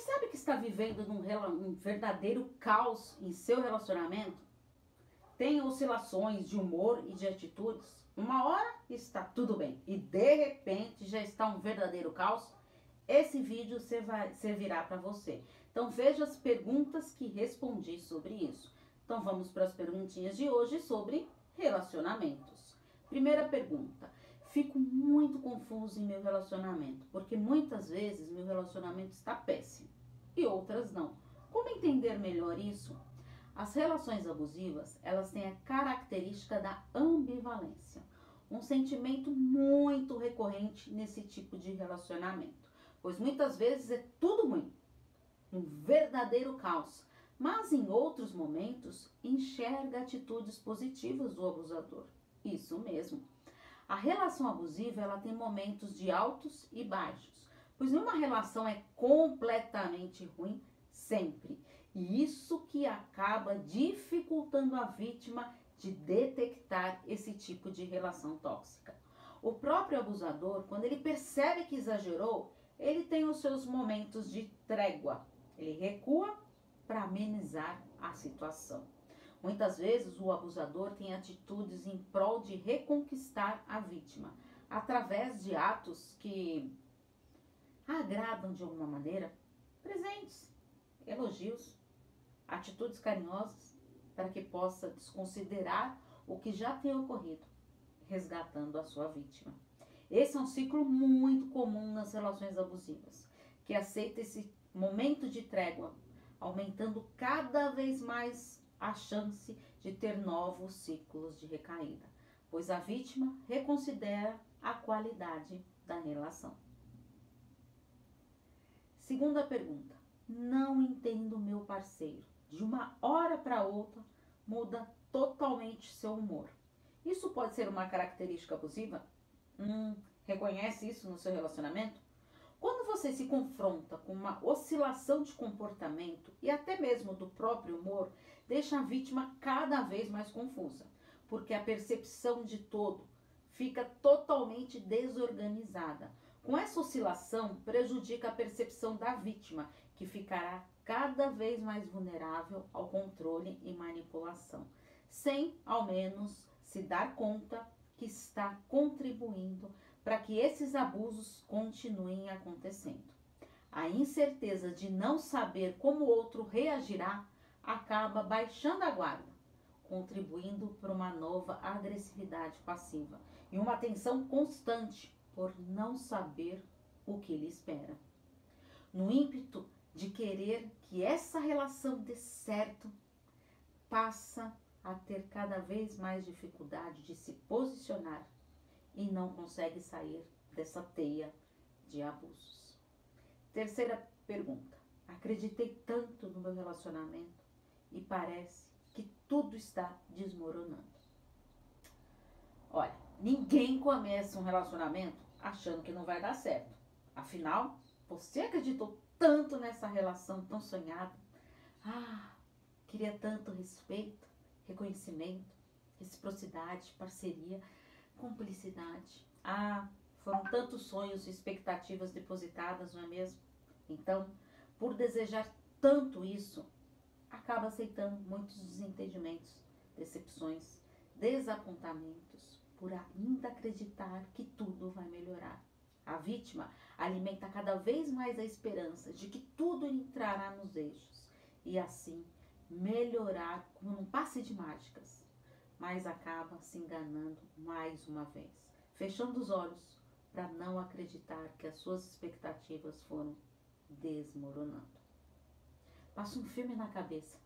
Percebe que está vivendo num um verdadeiro caos em seu relacionamento? Tem oscilações de humor e de atitudes? Uma hora está tudo bem e de repente já está um verdadeiro caos? Esse vídeo servirá para você. Então veja as perguntas que respondi sobre isso. Então vamos para as perguntinhas de hoje sobre relacionamentos. Primeira pergunta: fico muito confuso em meu relacionamento, porque muitas vezes meu relacionamento está péssimo e outras não. Como entender melhor isso? As relações abusivas, elas têm a característica da ambivalência, um sentimento muito recorrente nesse tipo de relacionamento, pois muitas vezes é tudo ruim, um verdadeiro caos, mas em outros momentos enxerga atitudes positivas do abusador. Isso mesmo. A relação abusiva ela tem momentos de altos e baixos, pois nenhuma relação é completamente ruim sempre. E isso que acaba dificultando a vítima de detectar esse tipo de relação tóxica. O próprio abusador, quando ele percebe que exagerou, ele tem os seus momentos de trégua. Ele recua para amenizar a situação. Muitas vezes o abusador tem atitudes em prol de reconquistar a vítima, através de atos que agradam de alguma maneira, presentes, elogios, atitudes carinhosas, para que possa desconsiderar o que já tem ocorrido, resgatando a sua vítima. Esse é um ciclo muito comum nas relações abusivas, que aceita esse momento de trégua, aumentando cada vez mais a chance de ter novos ciclos de recaída, pois a vítima reconsidera a qualidade da relação. Segunda pergunta: não entendo meu parceiro. De uma hora para outra muda totalmente seu humor. Isso pode ser uma característica abusiva? Hum, reconhece isso no seu relacionamento? Você se confronta com uma oscilação de comportamento e até mesmo do próprio humor, deixa a vítima cada vez mais confusa, porque a percepção de todo fica totalmente desorganizada. Com essa oscilação, prejudica a percepção da vítima, que ficará cada vez mais vulnerável ao controle e manipulação, sem ao menos se dar conta que está contribuindo para que esses abusos continuem acontecendo. A incerteza de não saber como o outro reagirá acaba baixando a guarda, contribuindo para uma nova agressividade passiva e uma tensão constante por não saber o que lhe espera. No ímpeto de querer que essa relação dê certo, passa a ter cada vez mais dificuldade de se posicionar e não consegue sair dessa teia de abusos. Terceira pergunta. Acreditei tanto no meu relacionamento e parece que tudo está desmoronando. Olha, ninguém começa um relacionamento achando que não vai dar certo. Afinal, você acreditou tanto nessa relação tão sonhada. Ah, queria tanto respeito, reconhecimento, reciprocidade, parceria cumplicidade. Ah, foram tantos sonhos e expectativas depositadas, não é mesmo? Então, por desejar tanto isso, acaba aceitando muitos desentendimentos, decepções, desapontamentos, por ainda acreditar que tudo vai melhorar. A vítima alimenta cada vez mais a esperança de que tudo entrará nos eixos e assim melhorar como num passe de mágicas mas acaba se enganando mais uma vez, fechando os olhos para não acreditar que as suas expectativas foram desmoronando. Passa um filme na cabeça.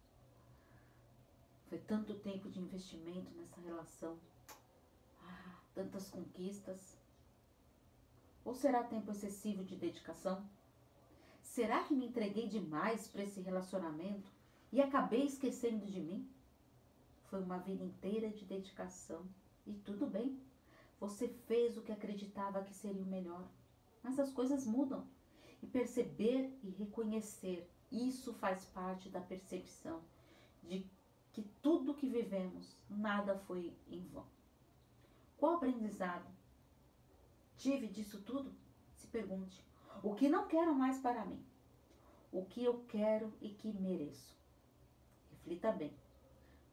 Foi tanto tempo de investimento nessa relação, ah, tantas conquistas. Ou será tempo excessivo de dedicação? Será que me entreguei demais para esse relacionamento e acabei esquecendo de mim? Foi uma vida inteira de dedicação. E tudo bem. Você fez o que acreditava que seria o melhor. Mas as coisas mudam. E perceber e reconhecer isso faz parte da percepção de que tudo que vivemos, nada foi em vão. Qual aprendizado tive disso tudo? Se pergunte. O que não quero mais para mim? o que eu quero e que mereço. Reflita bem.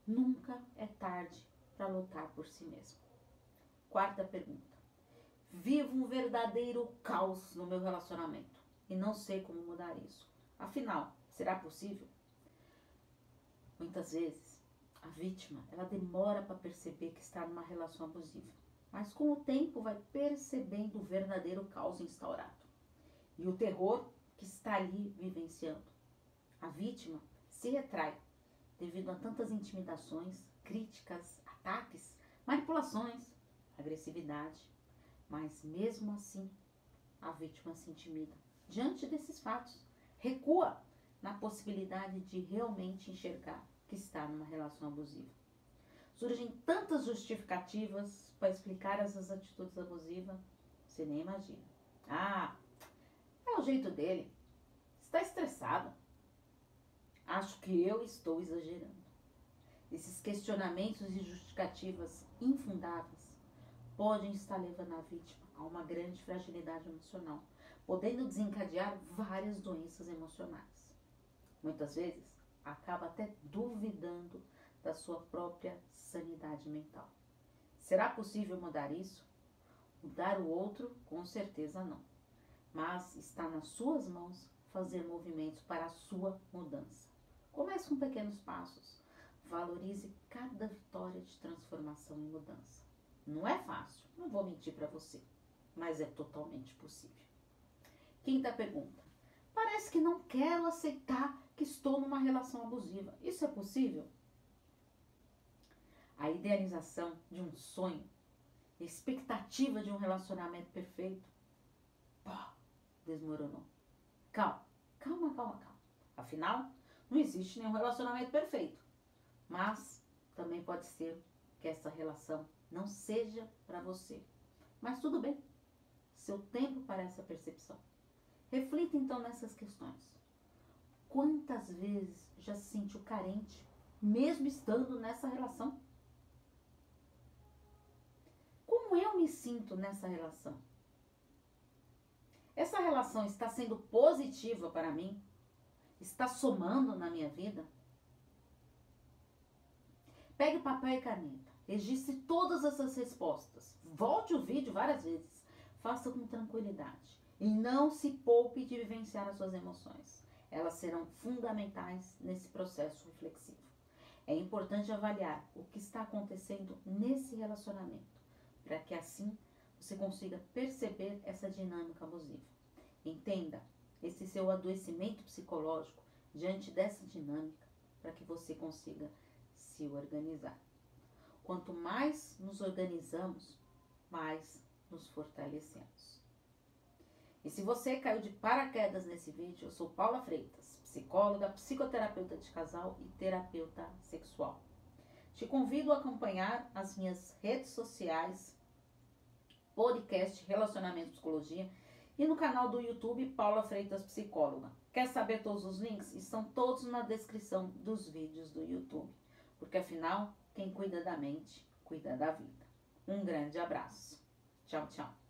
Nunca é tarde para lutar por si mesmo. Quarta pergunta. Vivo um verdadeiro caos no meu relacionamento e não sei como mudar isso. Afinal, será possível? Muitas vezes, a vítima, ela demora para perceber que está numa relação abusiva, mas com o tempo vai percebendo o verdadeiro caos instaurado e o terror que está ali vivenciando. A vítima se retrai devido a tantas intimidações, críticas, ataques, manipulações, agressividade, mas mesmo assim a vítima se intimida diante desses fatos, recua na possibilidade de realmente enxergar que está numa relação abusiva. Surgem tantas justificativas para explicar essas atitudes abusivas, você nem imagina. Ah, é o jeito dele. Está estressado. Acho que eu estou exagerando. Esses questionamentos e justificativas infundáveis podem estar levando a vítima a uma grande fragilidade emocional, podendo desencadear várias doenças emocionais. Muitas vezes, acaba até duvidando da sua própria sanidade mental. Será possível mudar isso? Mudar o outro? Com certeza não. Mas está nas suas mãos fazer movimentos para a sua mudança. Comece com pequenos passos. Valorize cada vitória de transformação e mudança. Não é fácil, não vou mentir para você, mas é totalmente possível. Quinta pergunta. Parece que não quero aceitar que estou numa relação abusiva. Isso é possível? A idealização de um sonho, a expectativa de um relacionamento perfeito, pô, desmoronou. Calma, calma, calma, calma. Afinal, não existe nenhum relacionamento perfeito. Mas também pode ser que essa relação não seja para você. Mas tudo bem. Seu tempo para essa percepção. Reflita então nessas questões. Quantas vezes já se sentiu carente, mesmo estando nessa relação? Como eu me sinto nessa relação? Essa relação está sendo positiva para mim? Está somando na minha vida? Pegue papel e caneta. Registre todas essas respostas. Volte o vídeo várias vezes. Faça com tranquilidade. E não se poupe de vivenciar as suas emoções. Elas serão fundamentais nesse processo reflexivo. É importante avaliar o que está acontecendo nesse relacionamento, para que assim você consiga perceber essa dinâmica abusiva. Entenda esse seu adoecimento psicológico diante dessa dinâmica, para que você consiga se organizar. Quanto mais nos organizamos, mais nos fortalecemos. E se você caiu de paraquedas nesse vídeo, eu sou Paula Freitas, psicóloga, psicoterapeuta de casal e terapeuta sexual. Te convido a acompanhar as minhas redes sociais, podcast Relacionamento Psicologia e no canal do YouTube Paula Freitas Psicóloga. Quer saber todos os links? Estão todos na descrição dos vídeos do YouTube. Porque afinal, quem cuida da mente, cuida da vida. Um grande abraço. Tchau, tchau.